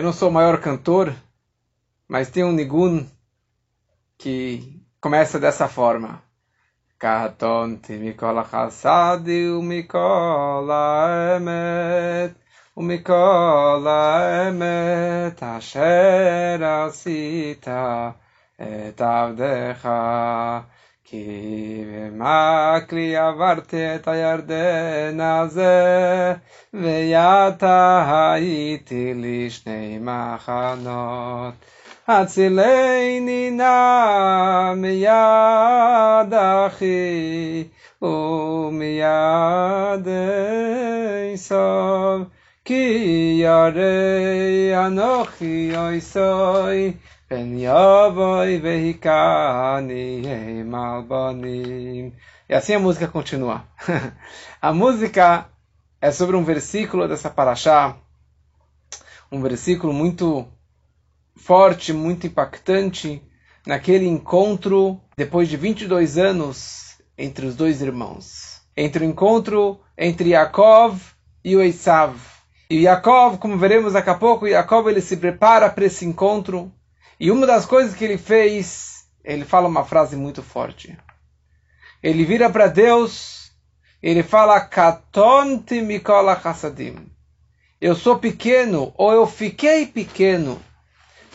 Eu não sou o maior cantor, mas tem um nigun que começa dessa forma. Katonti mikola emet emet asher asita et avdecha כי במקלי עברתי את הירדן הזה? ויתה הייתי לי שני מחנות. הצילני נא מיד אחי ומיד עשיו כי ירא אנוכי אויסוי E assim a música continua. a música é sobre um versículo dessa paraxá, um versículo muito forte, muito impactante, naquele encontro, depois de 22 anos, entre os dois irmãos. Entre o encontro entre Yaakov e o Esav. E Yaakov, como veremos daqui a pouco, Yaakov ele se prepara para esse encontro, e uma das coisas que ele fez, ele fala uma frase muito forte. Ele vira para Deus, ele fala, Katonti mikola chassadim. Eu sou pequeno, ou eu fiquei pequeno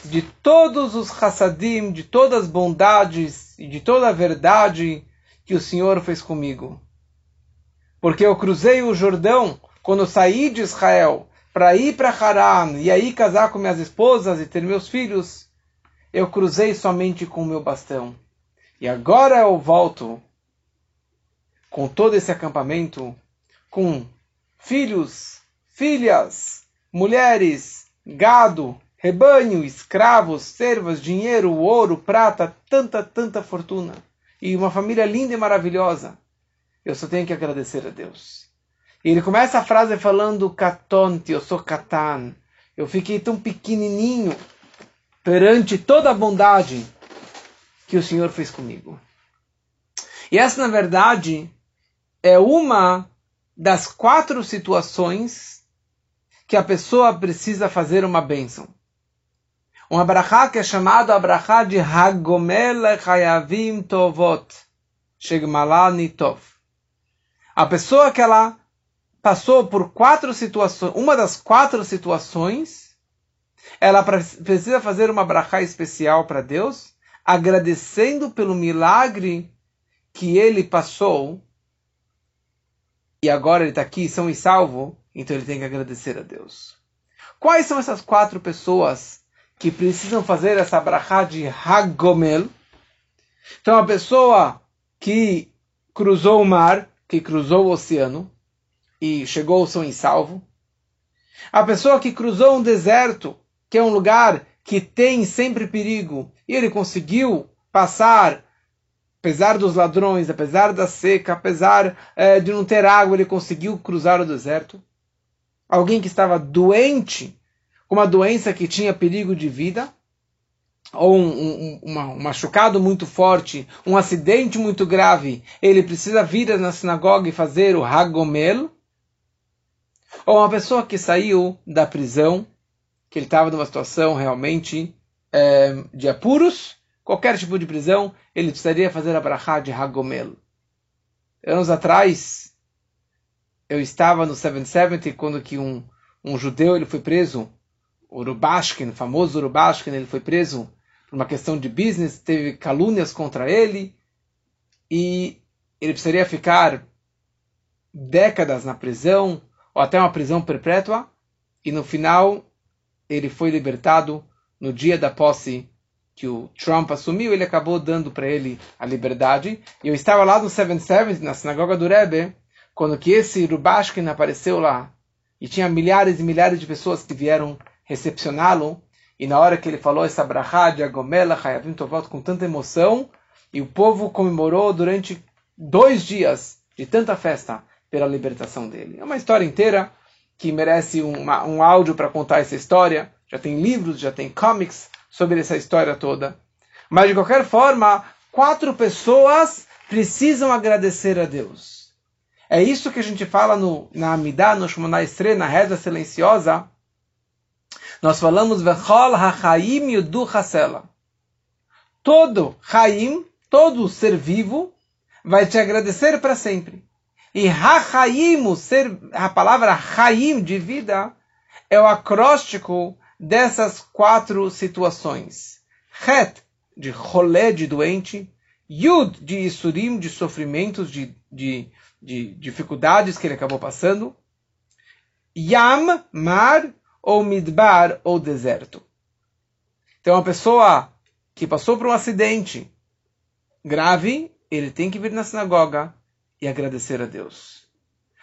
de todos os hassadim, de todas as bondades e de toda a verdade que o Senhor fez comigo. Porque eu cruzei o Jordão quando saí de Israel para ir para Haran e aí casar com minhas esposas e ter meus filhos. Eu cruzei somente com o meu bastão. E agora eu volto com todo esse acampamento, com filhos, filhas, mulheres, gado, rebanho, escravos, servas, dinheiro, ouro, prata, tanta, tanta fortuna. E uma família linda e maravilhosa. Eu só tenho que agradecer a Deus. E ele começa a frase falando, Katonte, eu sou Katan. Eu fiquei tão pequenininho perante toda a bondade que o Senhor fez comigo. E essa, na verdade, é uma das quatro situações que a pessoa precisa fazer uma bênção. Um abrahá que é chamado abrahá de Hagomel Chayavim Tovot. Shegmalá Nitov. A pessoa que ela passou por quatro situações, uma das quatro situações, ela precisa fazer uma brachá especial para Deus, agradecendo pelo milagre que ele passou e agora ele está aqui são e salvo, então ele tem que agradecer a Deus. Quais são essas quatro pessoas que precisam fazer essa brachá de Hagomel. Então, a pessoa que cruzou o mar, que cruzou o oceano e chegou ao seu salvo. A pessoa que cruzou um deserto, que é um lugar que tem sempre perigo, e ele conseguiu passar, apesar dos ladrões, apesar da seca, apesar eh, de não ter água, ele conseguiu cruzar o deserto. Alguém que estava doente, com uma doença que tinha perigo de vida, ou um, um, uma, um machucado muito forte, um acidente muito grave, ele precisa vir na sinagoga e fazer o Hagomel, ou uma pessoa que saiu da prisão, que ele estava numa situação realmente é, de apuros, qualquer tipo de prisão, ele precisaria fazer a brachá de Hagomel. Anos atrás, eu estava no 770 quando que um, um judeu ele foi preso Urubashkin, famoso Urubashkin, ele foi preso por uma questão de business, teve calúnias contra ele e ele precisaria ficar décadas na prisão ou até uma prisão perpétua e no final ele foi libertado no dia da posse que o Trump assumiu, ele acabou dando para ele a liberdade. E eu estava lá no 77, na sinagoga do Rebbe, quando que esse Rubashkin apareceu lá. E tinha milhares e milhares de pessoas que vieram recepcioná-lo. E na hora que ele falou essa brachá de Agomela, Hayavim Tovot, com tanta emoção, e o povo comemorou durante dois dias de tanta festa pela libertação dele. É uma história inteira que merece uma, um áudio para contar essa história. Já tem livros, já tem comics sobre essa história toda. Mas de qualquer forma, quatro pessoas precisam agradecer a Deus. É isso que a gente fala no, na Amidah, no Shemona Estre, na reza silenciosa, Nós falamos Vechol HaChaim Yudu Hasela. Todo Chaim, todo ser vivo, vai te agradecer para sempre. E HaChaim, a palavra Chaim de vida, é o acróstico dessas quatro situações. Het, de rolé de doente. Yud, de Isurim, de sofrimentos, de, de, de dificuldades que ele acabou passando. Yam, mar, ou midbar, ou deserto. Então, uma pessoa que passou por um acidente grave, ele tem que vir na sinagoga e agradecer a Deus.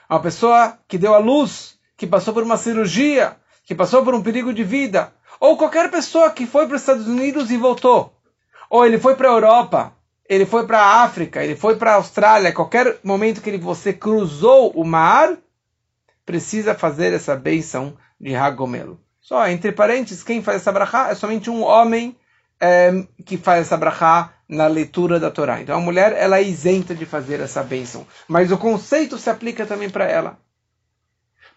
Uma pessoa que deu à luz, que passou por uma cirurgia, que passou por um perigo de vida, ou qualquer pessoa que foi para os Estados Unidos e voltou, ou ele foi para a Europa, ele foi para a África, ele foi para a Austrália, qualquer momento que ele, você cruzou o mar, precisa fazer essa bênção de Hagomelo. Só entre parênteses, quem faz essa brachá é somente um homem é, que faz essa brachá na leitura da Torá. Então a mulher ela é isenta de fazer essa bênção, mas o conceito se aplica também para ela.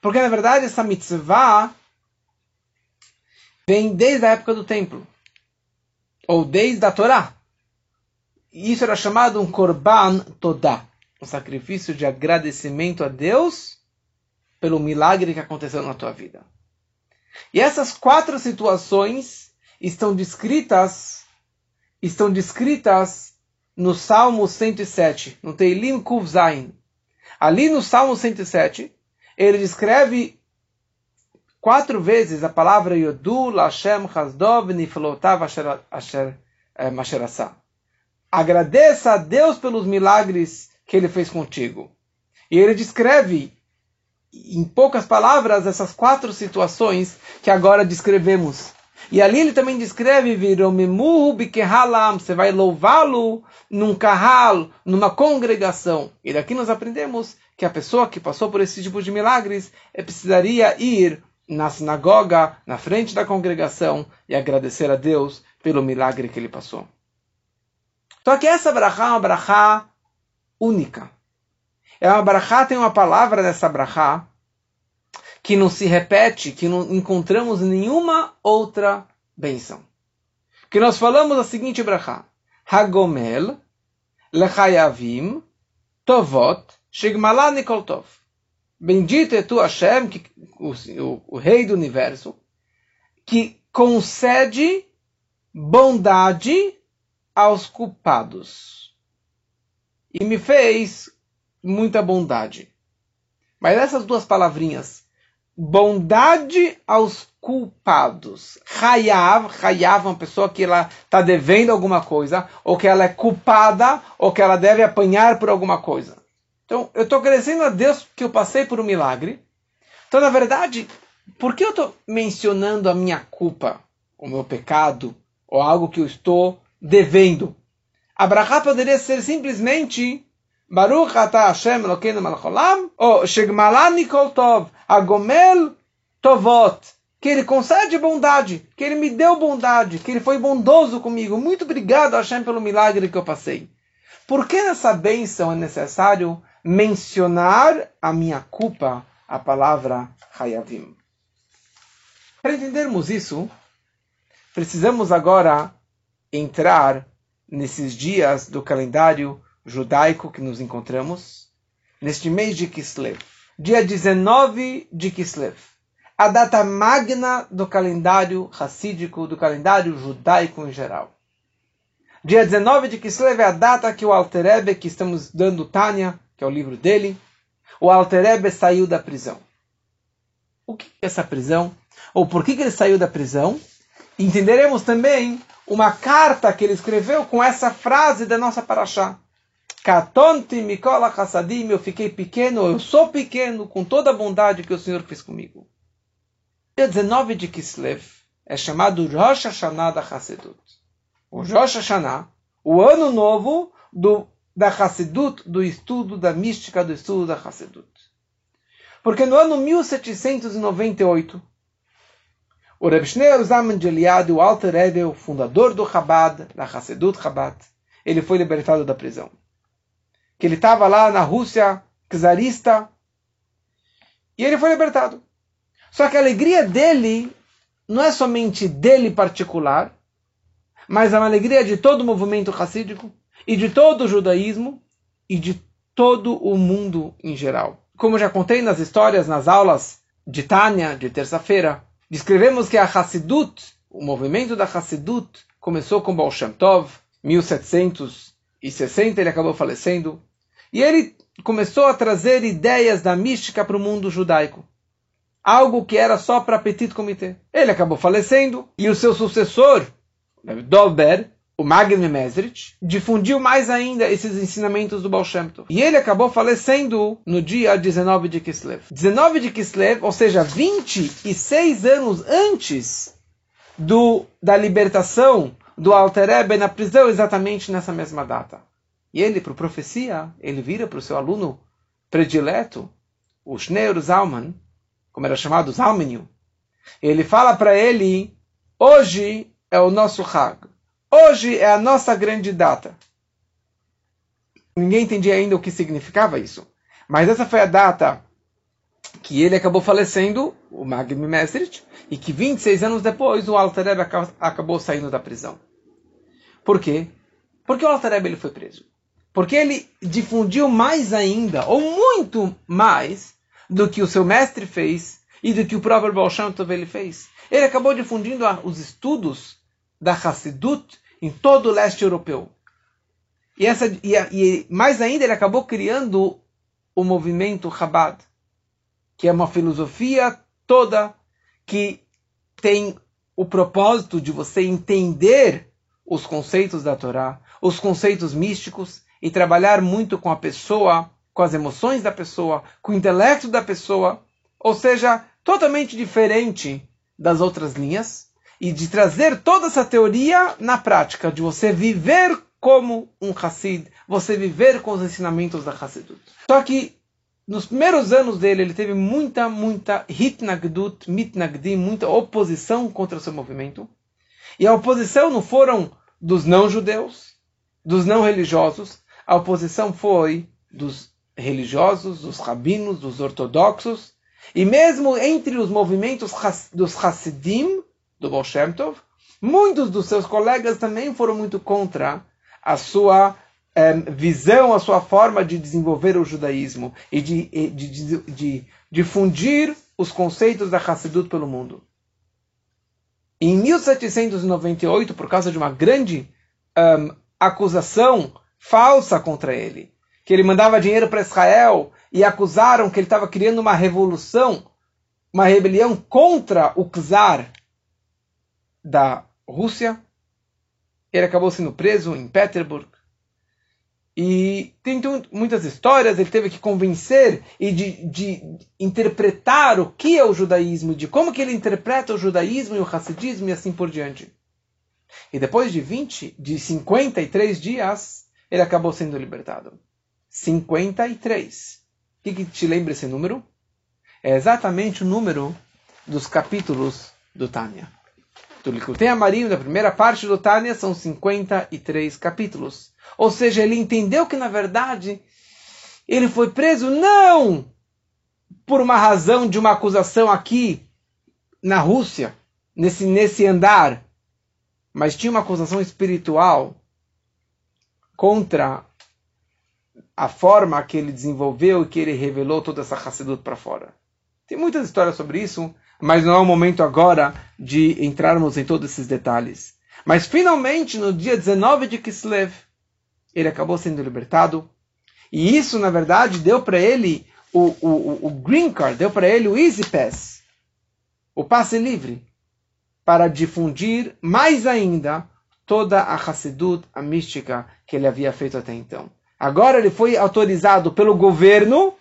Porque na verdade essa mitzvah vem desde a época do templo, ou desde a Torá. Isso era chamado um korban todá, um sacrifício de agradecimento a Deus pelo milagre que aconteceu na tua vida. E essas quatro situações estão descritas estão descritas no Salmo 107, no Teilim Kuv Zain. Ali no Salmo 107, ele descreve quatro vezes a palavra Yodu, Lashem, Hasdov, Niflotav, Asher eh. Agradeça a Deus pelos milagres que ele fez contigo. E ele descreve, em poucas palavras, essas quatro situações que agora descrevemos. E ali ele também descreve, você vai louvá-lo num carral, numa congregação. E daqui nós aprendemos que a pessoa que passou por esse tipo de milagres é, precisaria ir na sinagoga, na frente da congregação e agradecer a Deus pelo milagre que ele passou. Só que essa brachá é uma brachá única. É uma brachá, tem uma palavra nessa brachá que não se repete, que não encontramos nenhuma outra benção. Que nós falamos a seguinte brachá. Hagomel, lechayavim, tovot, shigmalá nikol tov. Bendito é tu, Hashem, que, o, o, o Rei do Universo, que concede bondade aos culpados. E me fez muita bondade. Mas essas duas palavrinhas, bondade aos culpados. Hayav, Hayav é uma pessoa que ela está devendo alguma coisa, ou que ela é culpada, ou que ela deve apanhar por alguma coisa. Então, eu estou agradecendo a Deus que eu passei por um milagre. Então, na verdade, por que eu estou mencionando a minha culpa, o meu pecado, ou algo que eu estou devendo? Abraha poderia ser simplesmente Baruch ata Hashem Elokeinu malcholam, ou Shegmalani kol tov, agomel tovot, que ele concede bondade, que ele me deu bondade, que ele foi bondoso comigo. Muito obrigado, Hashem, pelo milagre que eu passei. Por que nessa bênção é necessário mencionar a minha culpa, a palavra Hayavim. Para entendermos isso, precisamos agora entrar nesses dias do calendário judaico que nos encontramos, neste mês de Kislev, dia 19 de Kislev, a data magna do calendário racídico, do calendário judaico em geral. Dia 19 de Kislev é a data que o Alterebe, que estamos dando Tânia, que é o livro dele, o Alterebe saiu da prisão. O que é essa prisão? Ou por que ele saiu da prisão? Entenderemos também uma carta que ele escreveu com essa frase da nossa paraxá. Katonti mikola chassadim, eu fiquei pequeno, eu sou pequeno, com toda a bondade que o Senhor fez comigo. Dia 19 de Kislev é chamado Rosh Hashanah da Hassedut. O Rosh Hashanah, o ano novo do da Hassedut, do estudo da mística, do estudo da Hassedut. Porque no ano 1798, o Reb Shneur Zaman de Eliade, o Alter Rebbe, o fundador do Chabad, da Hassedut Chabad, ele foi libertado da prisão. Que ele estava lá na Rússia czarista e ele foi libertado. Só que a alegria dele não é somente dele particular, mas é uma alegria de todo o movimento racídico e de todo o judaísmo e de todo o mundo em geral. Como já contei nas histórias, nas aulas de Tânia, de terça-feira, descrevemos que a Hassidut, o movimento da Hassidut, começou com Baal Shem Tov, 1760 ele acabou falecendo, e ele começou a trazer ideias da mística para o mundo judaico. Algo que era só para petit comité. Ele acabou falecendo, e o seu sucessor, Dober, o Magni Mesrich, difundiu mais ainda esses ensinamentos do Baal Shem Tov. E ele acabou falecendo no dia 19 de Kislev. 19 de Kislev, ou seja, 26 anos antes do, da libertação do Alter Ebe na prisão, exatamente nessa mesma data. E ele, para profecia, ele vira para o seu aluno predileto, o Schneur Zalman, como era chamado Zalmenio. Ele fala para ele, hoje é o nosso Hag. Hoje é a nossa grande data. Ninguém entendia ainda o que significava isso. Mas essa foi a data que ele acabou falecendo, o Magni Mesrit, e que 26 anos depois o Alter Rebbe acabou saindo da prisão. Por quê? Porque o Alter Rebbe ele foi preso. Porque ele difundiu mais ainda, ou muito mais, do que o seu mestre fez e do que o próprio Baal ele fez. Ele acabou difundindo os estudos da Hassidut em todo o leste europeu. E, essa, e, e mais ainda, ele acabou criando o movimento Chabad, que é uma filosofia toda que tem o propósito de você entender os conceitos da Torá, os conceitos místicos e trabalhar muito com a pessoa, com as emoções da pessoa, com o intelecto da pessoa, ou seja, totalmente diferente das outras linhas, e de trazer toda essa teoria na prática, de você viver como um Hassid, você viver com os ensinamentos da Hassidut. Só que nos primeiros anos dele, ele teve muita, muita hitnagdut, mitnagdim, muita oposição contra o seu movimento. E a oposição não foram dos não-judeus, dos não-religiosos, a oposição foi dos religiosos, dos rabinos, dos ortodoxos, e mesmo entre os movimentos dos Hassidim, do Baal Shem Tov, muitos dos seus colegas também foram muito contra a sua visão, a sua forma de desenvolver o judaísmo e de, de, de, de difundir os conceitos da Hassidut pelo mundo. Em 1798, por causa de uma grande um, acusação falsa contra ele, que ele mandava dinheiro para Israel e acusaram que ele estava criando uma revolução, uma rebelião contra o czar da Rússia. Ele acabou sendo preso em Petersburg. E tem muitas histórias, ele teve que convencer e de, de, interpretar o que é o judaísmo, de como que ele interpreta o judaísmo e o racidismo e assim por diante. E depois de 20, de 53 dias, ele acabou sendo libertado. 53. O que, que te lembra esse número? É exatamente o número dos capítulos do Tânia do Likutei Amarim, da primeira parte do Tânia, são 53 capítulos. Ou seja, ele entendeu que, na verdade, ele foi preso não por uma razão de uma acusação aqui na Rússia, nesse, nesse andar, mas tinha uma acusação espiritual contra a forma que ele desenvolveu e que ele revelou toda essa Hassidut para fora. Tem muitas histórias sobre isso, mas não é o momento agora de entrarmos em todos esses detalhes. Mas finalmente, no dia 19 de Kislev, ele acabou sendo libertado. E isso, na verdade, deu para ele o, o, o green card, deu para ele o easy pass, o passe livre, para difundir mais ainda toda a Hassidut, a mística que ele havia feito até então. Agora ele foi autorizado pelo governo,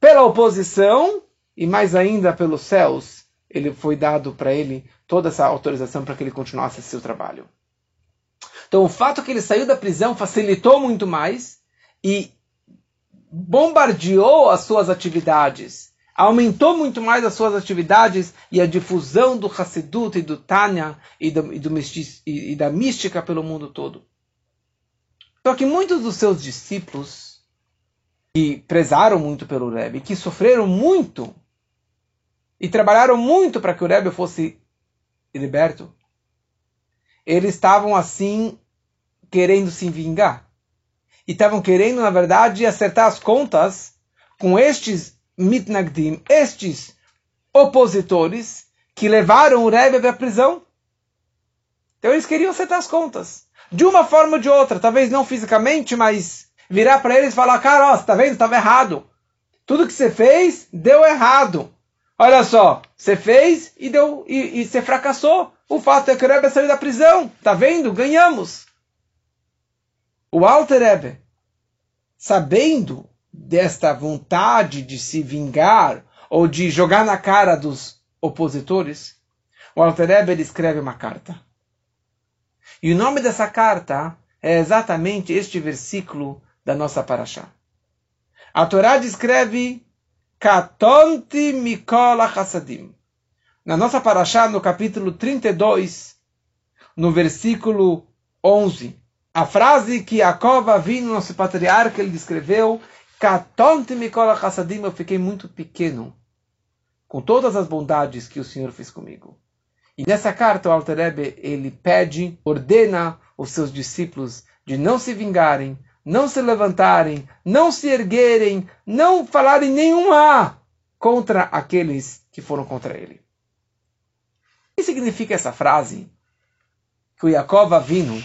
pela oposição e mais ainda pelos céus, ele foi dado para ele toda essa autorização para que ele continuasse seu trabalho. Então, o fato que ele saiu da prisão facilitou muito mais e bombardeou as suas atividades, aumentou muito mais as suas atividades e a difusão do Hassidut e do Tanya e, do, e, do e, da mística pelo mundo todo. Só que muitos dos seus discípulos, que prezaram muito pelo Rebbe, que sofreram muito e trabalharam muito para que o Rebbe fosse liberto, eles estavam assim querendo se vingar. E estavam querendo, na verdade, acertar as contas com estes mitnagdim, estes opositores que levaram o Rebbe para a prisão. Então eles queriam acertar as contas. De uma forma ou de outra, talvez não fisicamente, mas virar para eles e falar, cara, ó, tá vendo? Estava errado. Tudo que você fez deu errado. Olha só, você fez e deu e, você fracassou. O fato é que o Rebbe saiu da prisão. Tá vendo? Ganhamos. O Alter Rebbe, sabendo desta vontade de se vingar ou de jogar na cara dos opositores, o Alter Rebbe escreve uma carta. E o nome dessa carta é exatamente este versículo da nossa paraxá. A Torá descreve Katonti Mikola Hassadim. Na nossa paraxá, no capítulo 32, no versículo 11, a frase que Jacob Avinu, nosso patriarca, ele descreveu, Katonti Mikola Hassadim, eu fiquei muito pequeno com todas as bondades que o Senhor fez comigo. E nessa carta, o Alter Rebbe, ele pede, ordena os seus discípulos de não se vingarem, não se levantarem, não se erguerem, não falarem nenhum A contra aqueles que foram contra ele. O que significa essa frase? Que o Jacob Avino,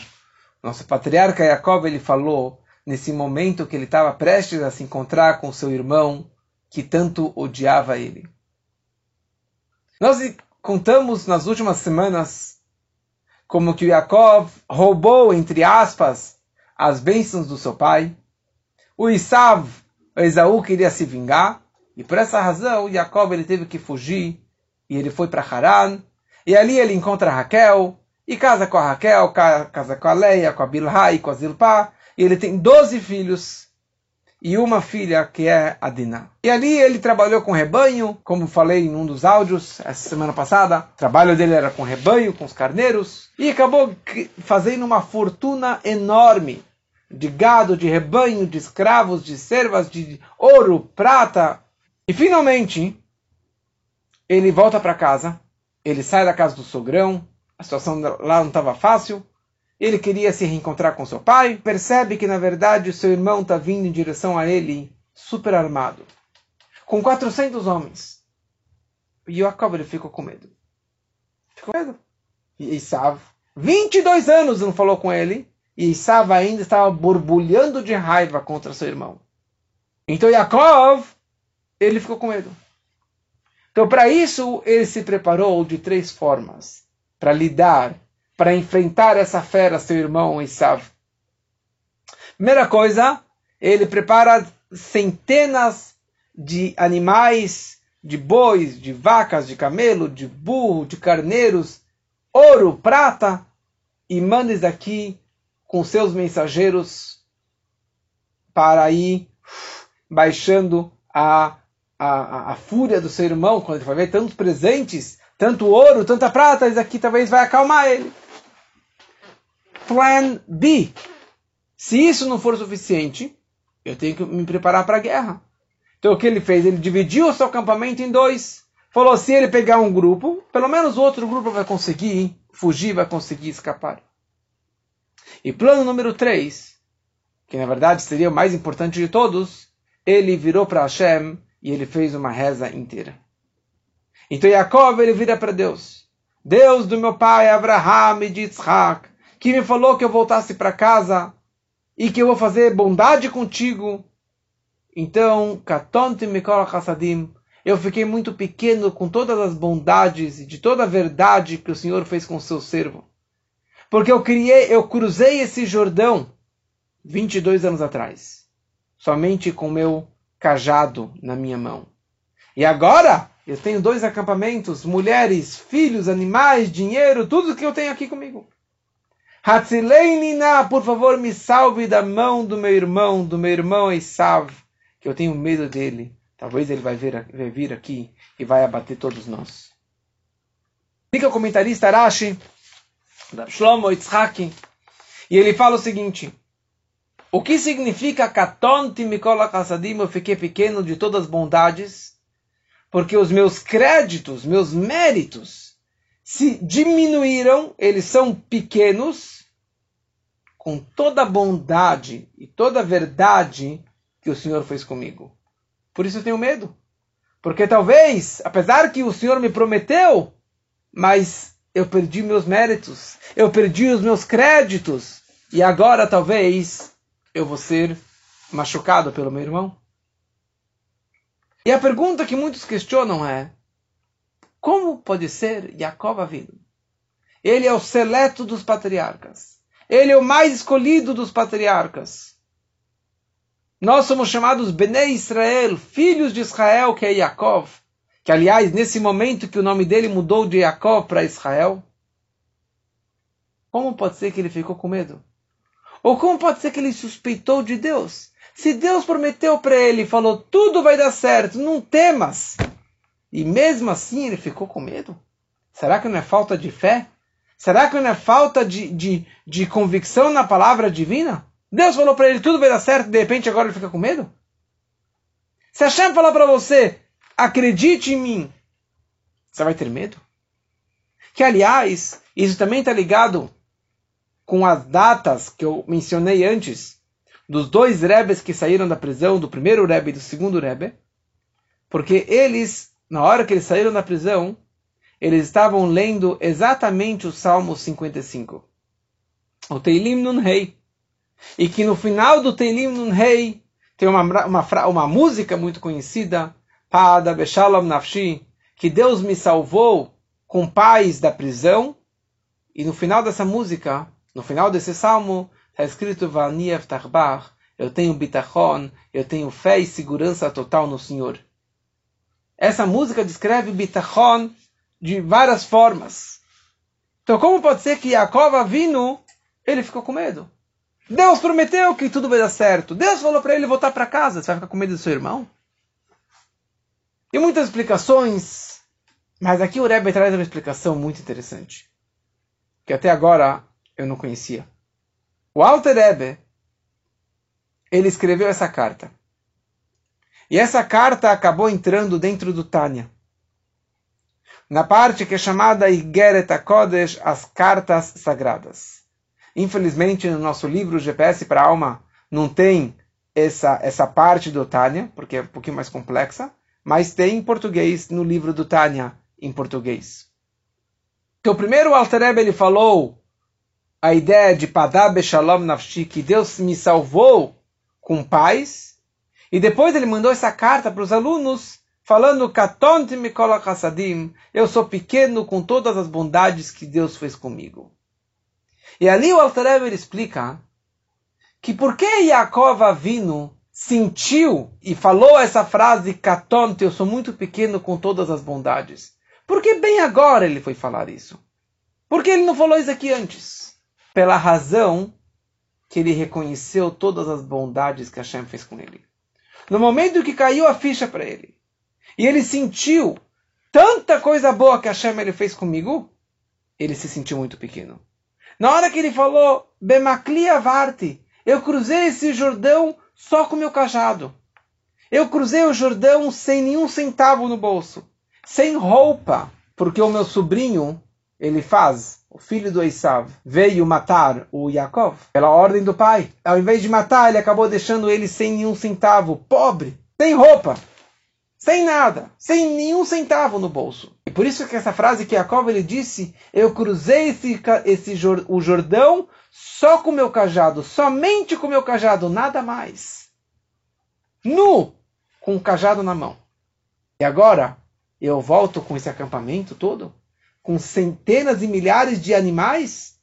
nosso patriarca Jacob, ele falou nesse momento que ele estava prestes a se encontrar com seu irmão que tanto odiava ele. Nós contamos nas últimas semanas como que o Jacob roubou, entre aspas, as bênçãos do seu pai. O Isav, o Esaú, queria se vingar. E por essa razão, Jacob ele teve que fugir. E ele foi para Haran. E ali ele encontra Raquel. E casa com a Raquel, casa com a Leia, com a Bilha e com a Zilpá. E ele tem 12 filhos e uma filha que é a Diná. E ali ele trabalhou com rebanho, como falei em um dos áudios essa semana passada. O trabalho dele era com rebanho, com os carneiros, e acabou fazendo uma fortuna enorme de gado, de rebanho, de escravos, de servas, de ouro, prata. E finalmente ele volta para casa, ele sai da casa do sogrão, a situação lá não estava fácil, ele queria se reencontrar com seu pai, percebe que na verdade o seu irmão está vindo em direção a ele super armado, com 400 homens. E Jacob ele ficou com medo. Ficou com medo. E Isav, 22 anos não falou com ele, e Isav ainda estava borbulhando de raiva contra seu irmão. Então Jacob, ele ficou com medo. Então para isso ele se preparou de três formas para lidar para enfrentar essa fera, seu irmão Isav. Primeira coisa, ele prepara centenas de animais, de bois, de vacas, de camelo, de burro, de carneiros, ouro, prata, e manda isso aqui com seus mensageiros para ir baixando a, a, a fúria do seu irmão, quando ele vai ver tantos presentes, tanto ouro, tanta prata, isso aqui talvez vai acalmar ele plan B. Se isso não for suficiente, eu tenho que me preparar para a guerra. Então o que ele fez? Ele dividiu o seu acampamento em dois. Falou: se ele pegar um grupo, pelo menos o outro grupo vai conseguir fugir, vai conseguir escapar. E plano número 3, que na verdade seria o mais importante de todos, ele virou para Hashem e ele fez uma reza inteira. Então Jacob ele vira para Deus. Deus do meu pai Abraham e de Isaac, que me falou que eu voltasse para casa e que eu vou fazer bondade contigo. Então, katonte mikol chassadim, eu fiquei muito pequeno com todas as bondades e de toda a verdade que o Senhor fez com o seu servo. Porque eu criei, eu cruzei esse Jordão 22 anos atrás, somente com meu cajado na minha mão. E agora eu tenho dois acampamentos, mulheres, filhos, animais, dinheiro, tudo que eu tenho aqui comigo. Hatzileinina, por favor, me salve da mão do meu irmão, do meu irmão Esav, que eu tenho medo dele. Talvez ele vai vai vir aqui e vai abater todos nós. Fica o comentarista Rashi, da Shlomo Yitzhaki, e ele fala o seguinte: O que significa Katonti Mikola Kassadim? Eu fiquei pequeno de todas as bondades, porque os meus créditos, meus méritos, se diminuíram, eles são pequenos, com toda a bondade e toda a verdade que o Senhor fez comigo. Por isso eu tenho medo. Porque talvez, apesar que o Senhor me prometeu, mas eu perdi meus méritos, eu perdi os meus créditos, e agora talvez eu vou ser machucado pelo meu irmão. E a pergunta que muitos questionam é: como pode ser Jacob vindo? Ele é o seleto dos patriarcas. Ele é o mais escolhido dos patriarcas. Nós somos chamados Bnei Israel, filhos de Israel, que é Jacob. Que, aliás, nesse momento que o nome dele mudou de Jacob para Israel, como pode ser que ele ficou com medo? Ou como pode ser que ele suspeitou de Deus? Se Deus prometeu para ele falou, tudo vai dar certo, não temas. E mesmo assim ele ficou com medo? Será que não é falta de fé? Será que não é falta de, de, de convicção na palavra divina? Deus falou para ele tudo vai dar certo, de repente agora ele fica com medo? Se Hashem falar para você, acredite em mim, você vai ter medo? Que aliás, isso também está ligado com as datas que eu mencionei antes, dos dois rebes que saíram da prisão, do primeiro rebe e do segundo rebe, porque eles, na hora que eles saíram da prisão, eles estavam lendo exatamente o Salmo 55. O Teilim Nun Rei. E que no final do Teilim Nun Rei tem uma, uma, uma música muito conhecida, Pada Beshalom Nafshi, que Deus me salvou com paz da prisão. E no final dessa música, no final desse salmo, está escrito Vaniev Tarbach, eu tenho bitachon, eu tenho fé e segurança total no Senhor. Essa música descreve bitachon de várias formas. Então, como pode ser que Yaakov vindo, ele ficou com medo? Deus prometeu que tudo vai dar certo. Deus falou para ele voltar para casa. Você vai ficar com medo do seu irmão? E muitas explicações, mas aqui o Rebbe traz uma explicação muito interessante, que até agora eu não conhecia. O Alter Rebbe, ele escreveu essa carta. E essa carta acabou entrando dentro do Tânia na parte que é chamada Igeret HaKodesh, as cartas sagradas. Infelizmente, no nosso livro GPS para a Alma não tem essa, essa parte do Tânia, porque é um pouquinho mais complexa, mas tem em português no livro do Tânia, em português. Que o primeiro Alter Rebbe, ele falou a ideia de Padab Shalom Nafshi, que Deus me salvou com paz, e depois ele mandou essa carta para os alunos falando Katonte Mikola Hassadim, eu sou pequeno com todas as bondades que Deus fez comigo. E ali o Altarever explica que por que Yaakov Avino sentiu e falou essa frase Katonte, eu sou muito pequeno com todas as bondades. Por que bem agora ele foi falar isso? Por que ele não falou isso aqui antes? Pela razão que ele reconheceu todas as bondades que Hashem fez com ele. No momento que caiu a ficha para ele, e ele sentiu tanta coisa boa que Hashem ele fez comigo, ele se sentiu muito pequeno. Na hora que ele falou, Bemaklia Varti, eu cruzei esse Jordão só com meu cajado. Eu cruzei o Jordão sem nenhum centavo no bolso, sem roupa, porque o meu sobrinho, ele faz, o filho do Esav, veio matar o Yaakov pela ordem do pai. Ao invés de matar, ele acabou deixando ele sem nenhum centavo, pobre, sem roupa sem nada, sem nenhum centavo no bolso. E por isso que essa frase que Jacob ele disse, eu cruzei esse, esse o Jordão só com meu cajado, somente com meu cajado, nada mais. Nu, com o cajado na mão. E agora eu volto com esse acampamento todo, com centenas e milhares de animais,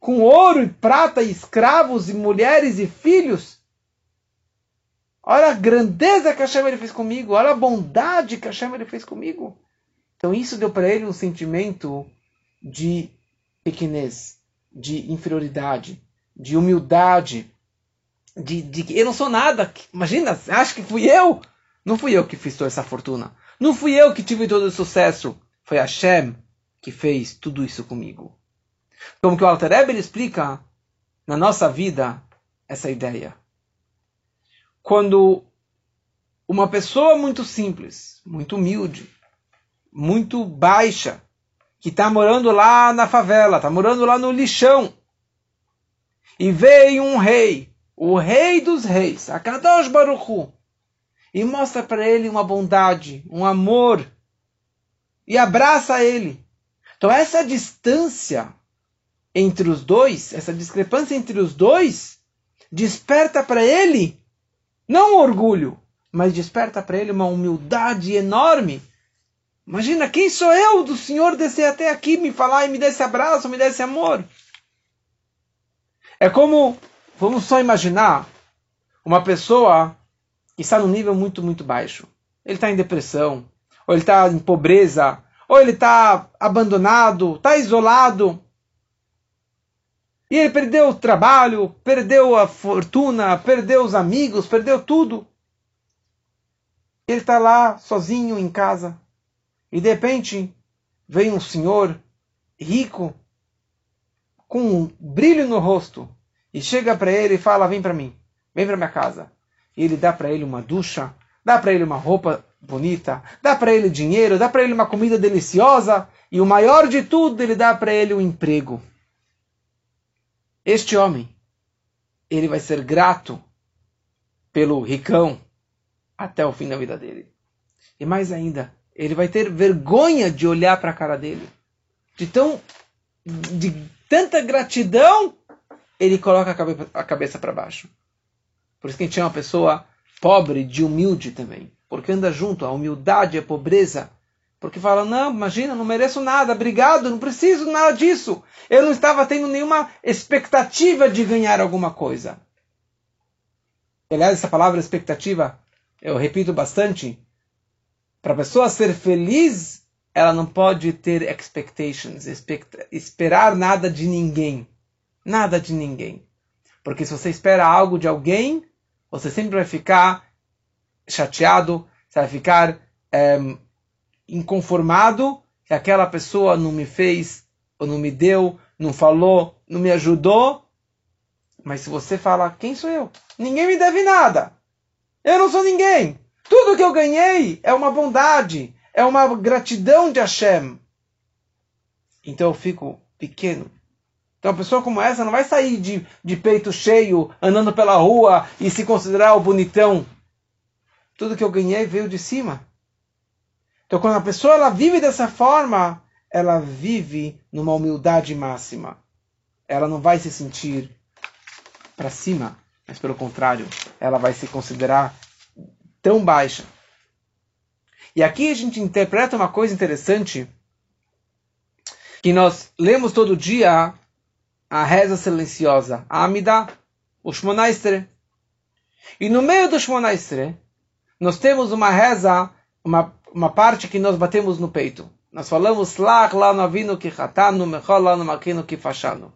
com ouro e prata, e escravos e mulheres e filhos, Olha a grandeza que Hashem ele fez comigo. Olha a bondade que Hashem ele fez comigo. Então isso deu para ele um sentimento de pequenez, de inferioridade, de humildade, de, de que eu não sou nada. Imagina, acha que fui eu? Não fui eu que fiz toda essa fortuna. Não fui eu que tive todo o sucesso. Foi Hashem que fez tudo isso comigo. Como que o Alter explica na nossa vida essa ideia quando uma pessoa muito simples, muito humilde, muito baixa, que está morando lá na favela, está morando lá no lixão. E veio um rei, o rei dos reis, Akadosh Baruch Hu, e mostra para ele uma bondade, um amor, e abraça ele. Então essa distância entre os dois, essa discrepância entre os dois, desperta para ele não um orgulho, mas desperta para ele uma humildade enorme. Imagina, quem sou eu do Senhor descer até aqui, me falar e me dar esse abraço, me dar esse amor? É como, vamos só imaginar, uma pessoa que está num nível muito, muito baixo. Ele está em depressão, ou ele está em pobreza, ou ele está abandonado, está isolado. E ele perdeu o trabalho, perdeu a fortuna, perdeu os amigos, perdeu tudo. Ele está lá sozinho em casa. E de repente vem um senhor rico, com um brilho no rosto, e chega para ele e fala: Vem para mim, vem para minha casa. E ele dá para ele uma ducha, dá para ele uma roupa bonita, dá para ele dinheiro, dá para ele uma comida deliciosa, e o maior de tudo, ele dá para ele um emprego. Este homem, ele vai ser grato pelo ricão até o fim da vida dele. E mais ainda, ele vai ter vergonha de olhar para a cara dele. De tão de tanta gratidão, ele coloca a cabeça para baixo. Por isso que a gente chama uma pessoa pobre de humilde também. Porque anda junto, a humildade, a pobreza porque fala, não, imagina, não mereço nada, obrigado, não preciso nada disso. Eu não estava tendo nenhuma expectativa de ganhar alguma coisa. Aliás, essa palavra expectativa, eu repito bastante. Para a pessoa ser feliz, ela não pode ter expectations, esperar nada de ninguém. Nada de ninguém. Porque se você espera algo de alguém, você sempre vai ficar chateado, você vai ficar um, inconformado que aquela pessoa não me fez, ou não me deu, não falou, não me ajudou. Mas se você fala, quem sou eu? Ninguém me deve nada. Eu não sou ninguém. Tudo que eu ganhei é uma bondade, é uma gratidão de Hashem. Então eu fico pequeno. Então uma pessoa como essa não vai sair de, de peito cheio, andando pela rua e se considerar o bonitão. Tudo que eu ganhei veio de cima. Então, quando a pessoa ela vive dessa forma, ela vive numa humildade máxima. Ela não vai se sentir para cima, mas pelo contrário, ela vai se considerar tão baixa. E aqui a gente interpreta uma coisa interessante que nós lemos todo dia a reza silenciosa, a Amida, o Shmonaistre. E no meio do Shmonaistre, nós temos uma reza, uma uma parte que nós batemos no peito. Nós falamos Lach lá no avino que chatano, mechol lá no makino que fachano.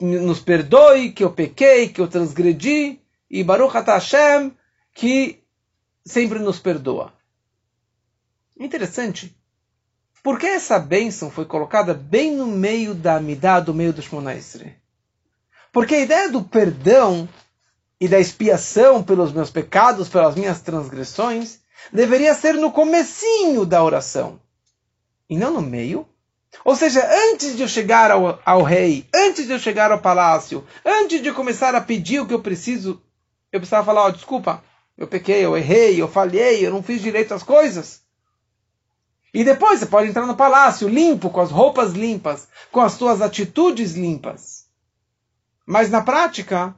Nos perdoe que eu pequei, que eu transgredi, e Baruch Hashem que sempre nos perdoa. Interessante. Por que essa bênção foi colocada bem no meio da Amidah, do meio do Shmonaisre? Porque a ideia do perdão e da expiação pelos meus pecados, pelas minhas transgressões, deveria ser no comecinho da oração e não no meio. Ou seja, antes de eu chegar ao, ao rei, antes de eu chegar ao palácio, antes de eu começar a pedir o que eu preciso, eu precisava falar: oh, desculpa, eu pequei, eu errei, eu falhei, eu não fiz direito as coisas. E depois você pode entrar no palácio limpo, com as roupas limpas, com as suas atitudes limpas. Mas na prática,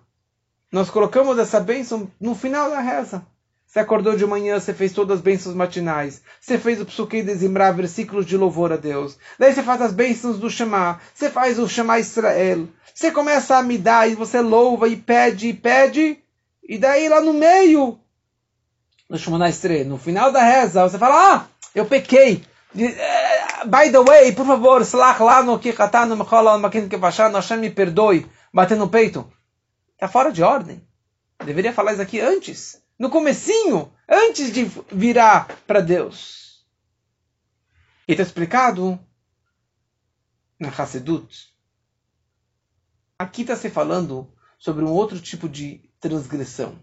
nós colocamos essa bênção no final da reza. Você acordou de manhã, você fez todas as bênçãos matinais. Você fez o Psuquei de versículos de louvor a Deus. Daí você faz as bênçãos do Shema. Você faz o Shema Israel. Você começa a me dar e você louva e pede e pede. E daí lá no meio, no Shema Israel, no final da reza, você fala, ah, eu pequei. Eh, by the way, por favor, slach lá no Kikatano, Mechola, Makin Kevashano, Hashem me perdoe, batendo no peito. Está fora de ordem. Deveria falar isso aqui antes no comecinho, antes de virar para Deus. E está explicado na Hassedut. Aqui está se falando sobre um outro tipo de transgressão.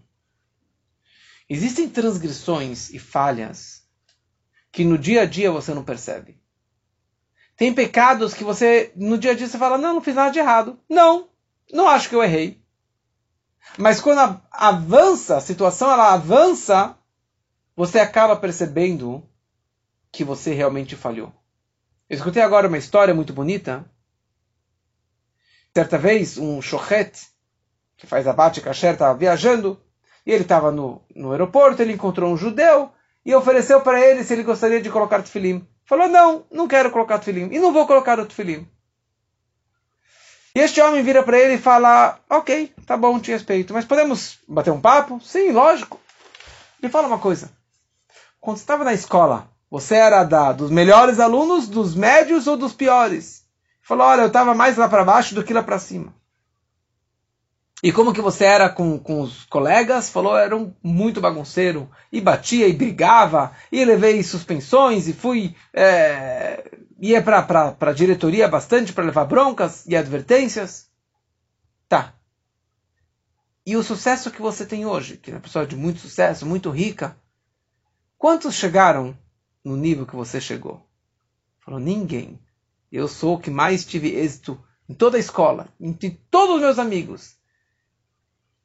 Existem transgressões e falhas que no dia a dia você não percebe. Tem pecados que você, no dia a dia, você fala, não, não fiz nada de errado. Não, não acho que eu errei. Mas quando avança, a situação ela avança, você acaba percebendo que você realmente falhou. Eu escutei agora uma história muito bonita. Certa vez, um shochet, que faz abate kasher, estava viajando, e ele estava no, no aeroporto, ele encontrou um judeu, e ofereceu para ele se ele gostaria de colocar tefilim. Falou, não, não quero colocar tefilim, e não vou colocar o tefilim. E este homem vira para ele e fala, ok, tá bom, te respeito, mas podemos bater um papo? Sim, lógico. Ele fala uma coisa. Quando você estava na escola, você era da, dos melhores alunos, dos médios ou dos piores? Ele falou, olha, eu estava mais lá para baixo do que lá para cima. E como que você era com, com os colegas? Falou, era um muito bagunceiro. E batia, e brigava, e levei suspensões, e fui... É, ia para a diretoria bastante para levar broncas e advertências. Tá. E o sucesso que você tem hoje, que é uma pessoa de muito sucesso, muito rica, quantos chegaram no nível que você chegou? Falou, ninguém. Eu sou o que mais tive êxito em toda a escola, entre todos os meus amigos.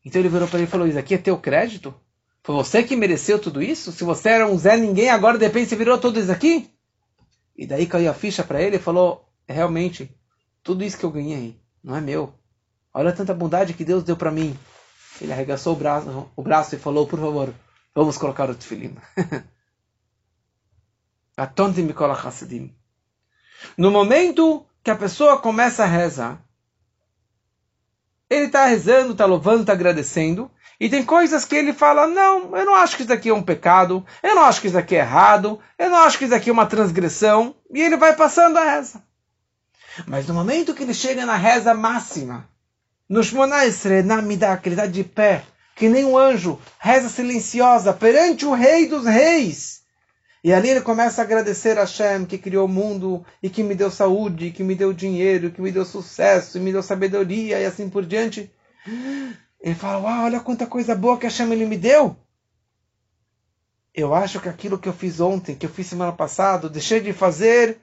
Então ele virou para ele e falou: Isso aqui é teu crédito? Foi você que mereceu tudo isso? Se você era um Zé Ninguém, agora de repente você virou tudo isso aqui? E daí caiu a ficha para ele e falou: Realmente, tudo isso que eu ganhei não é meu. Olha tanta bondade que Deus deu para mim. Ele arregaçou o braço, o braço e falou: Por favor, vamos colocar o tefilim. No momento que a pessoa começa a rezar, ele está rezando, está louvando, está agradecendo. E tem coisas que ele fala: não, eu não acho que isso aqui é um pecado, eu não acho que isso aqui é errado, eu não acho que isso aqui é uma transgressão. E ele vai passando a reza. Mas no momento que ele chega na reza máxima, no Shmona Esre, na Midah, que ele está de pé, que nem um anjo, reza silenciosa perante o Rei dos Reis. E ali ele começa a agradecer a Hashem que criou o mundo e que me deu saúde, que me deu dinheiro, que me deu sucesso, e me deu sabedoria e assim por diante. Ele fala: Uau, olha quanta coisa boa que a Hashem ele me deu. Eu acho que aquilo que eu fiz ontem, que eu fiz semana passada, deixei de fazer,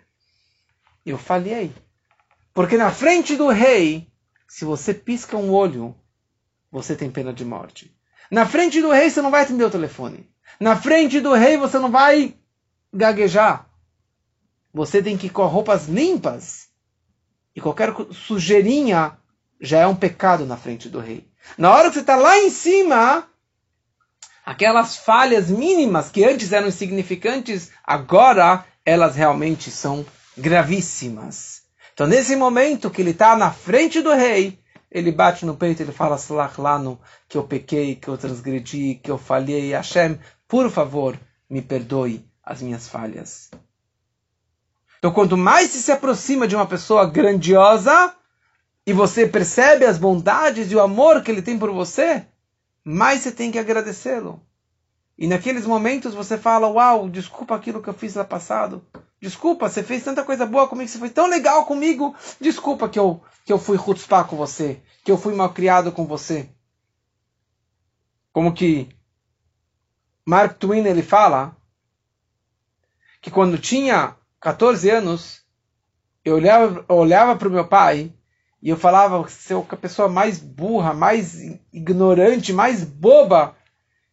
eu falhei. Porque na frente do rei, se você pisca um olho, você tem pena de morte. Na frente do rei, você não vai atender o telefone. Na frente do rei, você não vai gaguejar. Você tem que ir com roupas limpas. E qualquer sujeirinha já é um pecado na frente do rei. Na hora que você está lá em cima, aquelas falhas mínimas que antes eram insignificantes, agora elas realmente são gravíssimas. Então, nesse momento que ele está na frente do rei, ele bate no peito, ele fala, Slachlano, que eu pequei, que eu transgredi, que eu falhei. Hashem, por favor, me perdoe as minhas falhas. Então, quanto mais se se aproxima de uma pessoa grandiosa e você percebe as bondades e o amor que ele tem por você, mais você tem que agradecê-lo. E naqueles momentos você fala: Uau, desculpa aquilo que eu fiz lá passado. Desculpa, você fez tanta coisa boa comigo, você foi tão legal comigo. Desculpa que eu, que eu fui chutzpah com você, que eu fui mal criado com você. Como que Mark Twain ele fala que quando tinha 14 anos, eu olhava, olhava para o meu pai e eu falava que eu a pessoa mais burra, mais ignorante, mais boba,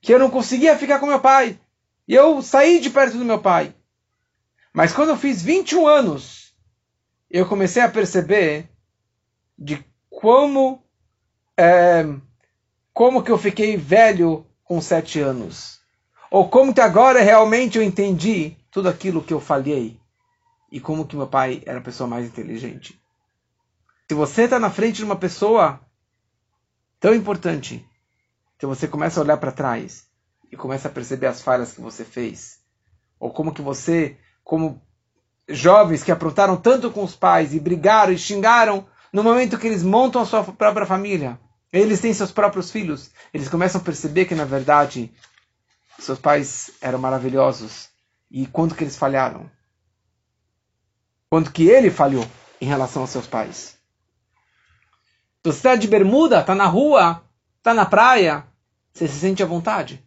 que eu não conseguia ficar com meu pai. E eu saí de perto do meu pai. Mas quando eu fiz 21 anos, eu comecei a perceber de como é, como que eu fiquei velho com 7 anos. Ou como que agora realmente eu entendi tudo aquilo que eu falhei e como que meu pai era a pessoa mais inteligente. Se você está na frente de uma pessoa tão importante, então você começa a olhar para trás e começa a perceber as falhas que você fez, ou como que você, como jovens que aprontaram tanto com os pais e brigaram e xingaram, no momento que eles montam a sua própria família, eles têm seus próprios filhos, eles começam a perceber que na verdade seus pais eram maravilhosos e quanto que eles falharam. Quanto que ele falhou em relação aos seus pais. Você está de bermuda, está na rua, está na praia, você se sente à vontade.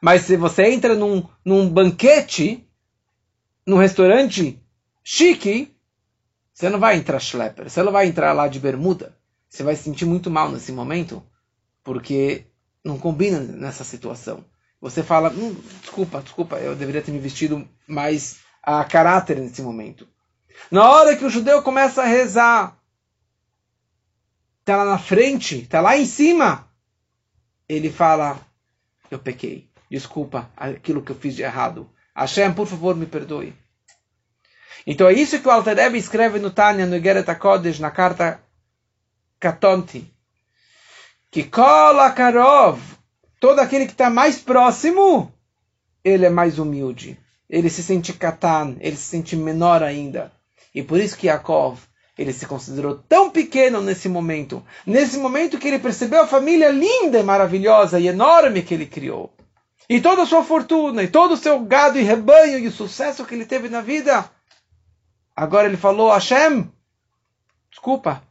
Mas se você entra num, num banquete, num restaurante chique, Você não vai entrar schlepper, você não vai entrar lá de bermuda. Você vai se sentir muito mal nesse momento, porque não combina nessa situação. Você fala, hum, desculpa, desculpa, eu deveria ter me vestido mais a caráter nesse momento. Na hora que o judeu começa a rezar, está lá na frente, está lá em cima, ele fala, eu pequei, desculpa aquilo que eu fiz de errado. Hashem, por favor, me perdoe. Então é isso que o Alter Rebbe escreve no Tânia, no Igeret HaKodesh, na carta Katonti. Que Kol Karov, todo aquele que está mais próximo, ele é mais humilde. Ele se sente katan, ele se sente menor ainda. E por isso que Yaakov, ele se considerou tão pequeno nesse momento. Nesse momento que ele percebeu a família linda maravilhosa e enorme que ele criou. E toda a sua fortuna, e todo o seu gado e rebanho, e o sucesso que ele teve na vida. Agora ele falou, Hashem, desculpa,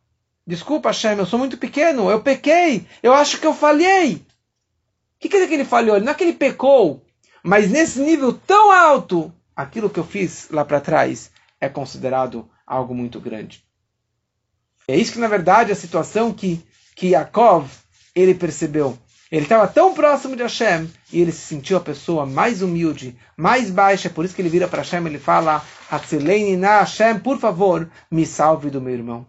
desculpa Hashem, eu sou muito pequeno, eu pequei, eu acho que eu falhei. Que quer dizer que ele falhou? Não é que ele pecou, mas nesse nível tão alto, aquilo que eu fiz lá para trás é considerado algo muito grande. É isso que, na verdade, a situação que, que Yaakov, ele percebeu. Ele estava tão próximo de Hashem e ele se sentiu a pessoa mais humilde, mais baixa. Por isso que ele vira para Hashem e ele fala: na Hashem, por favor, me salve do meu irmão.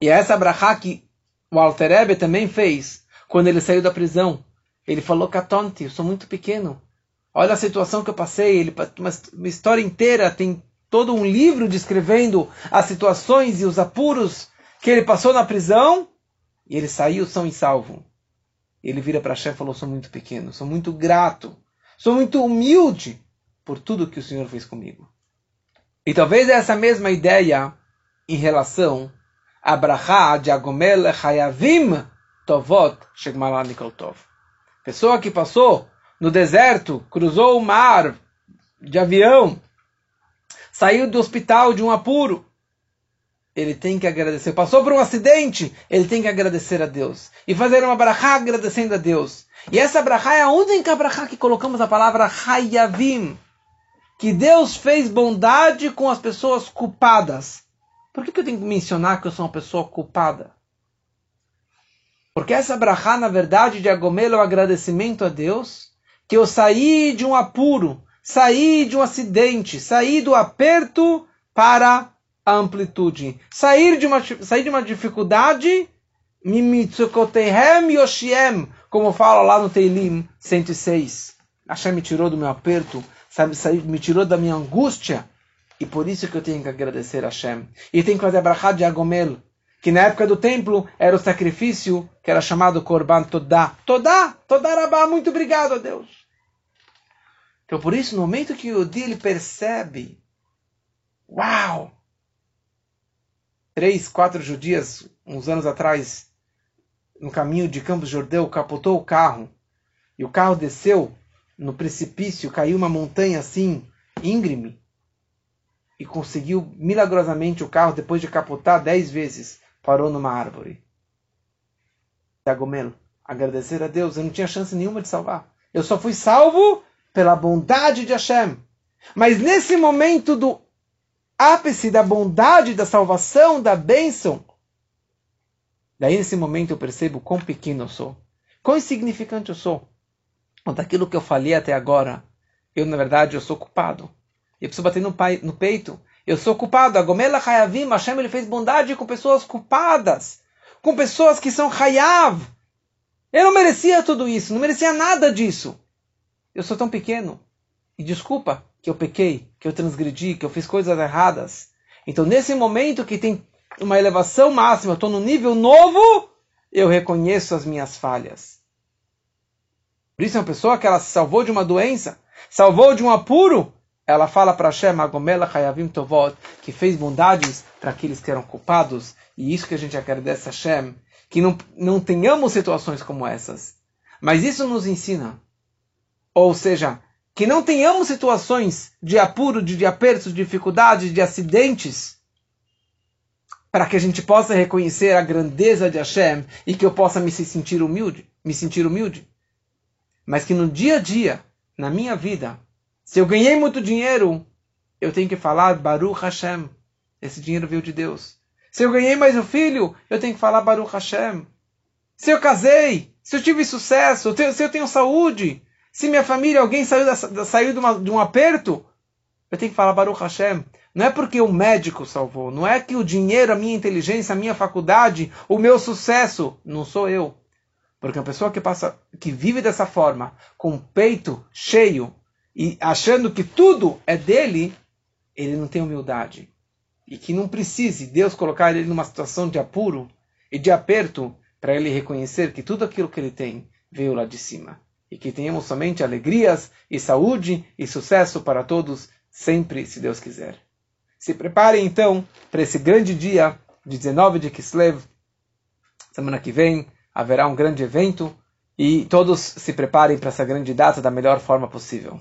E é essa brachá que o Alter também fez quando ele saiu da prisão. Ele falou: Katonti, eu sou muito pequeno. Olha a situação que eu passei. Ele, uma, uma história inteira tem todo um livro descrevendo as situações e os apuros que ele passou na prisão, e ele saiu são e salvo. Ele vira para chefe e falou: Sou muito pequeno, sou muito grato, sou muito humilde por tudo que o Senhor fez comigo. E talvez essa mesma ideia em relação a Brachá de Hayavim Tovot Shegmalá Tov. Pessoa que passou no deserto, cruzou o mar de avião, saiu do hospital de um apuro, ele tem que agradecer. Passou por um acidente, ele tem que agradecer a Deus. E fazer uma brachá agradecendo a Deus. E essa brachá é a única brachá que colocamos a palavra hayavim. Que Deus fez bondade com as pessoas culpadas. Por que, que eu tenho que mencionar que eu sou uma pessoa culpada? Porque essa brachá, na verdade, de Agomelo é o agradecimento a Deus que eu saí de um apuro, sair de um acidente, sair do aperto para a amplitude, sair de uma, sair de uma dificuldade, mimitsukotehem yoshiem, como fala lá no Teilim 106. Hashem me tirou do meu aperto, sabe, me tirou da minha angústia, e por isso que eu tenho que agradecer a Hashem. E tenho que fazer a brachá de Agomel, que na época do templo era o sacrifício que era chamado Korban Todá. Todá, Todá Rabá, muito obrigado a Deus. Então, por isso, no momento que o Yodi ele percebe, uau! Três, quatro judias, uns anos atrás, no caminho de Campos Jordão, capotou o carro e o carro desceu no precipício, caiu uma montanha assim, íngreme, e conseguiu milagrosamente o carro, depois de capotar dez vezes, parou numa árvore. Agomelo, agradecer a Deus, eu não tinha chance nenhuma de salvar. Eu só fui salvo pela bondade de Hashem. Mas nesse momento do ápice da bondade, da salvação, da bênção, daí nesse momento eu percebo quão pequeno eu sou, quão insignificante eu sou. Daquilo que eu falei até agora, eu na verdade eu sou culpado. Eu preciso bater no, pai, no peito. Eu sou culpado. A Gomela Hayavim, Hashem ele fez bondade com pessoas culpadas, com pessoas que são Hayav. Eu não merecia tudo isso, não merecia nada disso. Eu sou tão pequeno. E desculpa que eu pequei, que eu transgredi, que eu fiz coisas erradas. Então, nesse momento que tem uma elevação máxima, eu estou no nível novo, eu reconheço as minhas falhas. Por isso, uma pessoa que ela se salvou de uma doença, salvou de um apuro, ela fala para Hashem, Agomela Hayavim Tovot, que fez bondades para aqueles que eram culpados, e isso que a gente agradece a Hashem, que não, não tenhamos situações como essas. Mas isso nos ensina ou seja, que não tenhamos situações de apuro, de, de apertos, de dificuldades, de acidentes, para que a gente possa reconhecer a grandeza de Hashem e que eu possa me sentir humilde, me sentir humilde. Mas que no dia a dia, na minha vida, se eu ganhei muito dinheiro, eu tenho que falar Baruch Hashem. esse dinheiro veio de Deus. Se eu ganhei mais um filho, eu tenho que falar Baruch Hashem. Se eu casei, se eu tive sucesso, se eu tenho saúde, se minha família, alguém saiu, da, saiu de, uma, de, um aperto, eu tenho que falar Baruch Hashem. Não é porque o médico salvou, não é que o dinheiro, a minha inteligência, a minha faculdade, o meu sucesso, não sou eu. Porque uma pessoa que passa, que vive dessa forma, com o peito cheio e achando que tudo é dele, ele não tem humildade. E que não precise Deus colocar ele numa situação de apuro e de aperto para ele reconhecer que tudo aquilo que ele tem veio lá de cima. E que tenhamos somente alegrias e saúde e sucesso para todos, sempre, se Deus quiser. Se preparem então para esse grande dia de 19 de Kislev. Semana que vem haverá um grande evento e todos se preparem para essa grande data da melhor forma possível.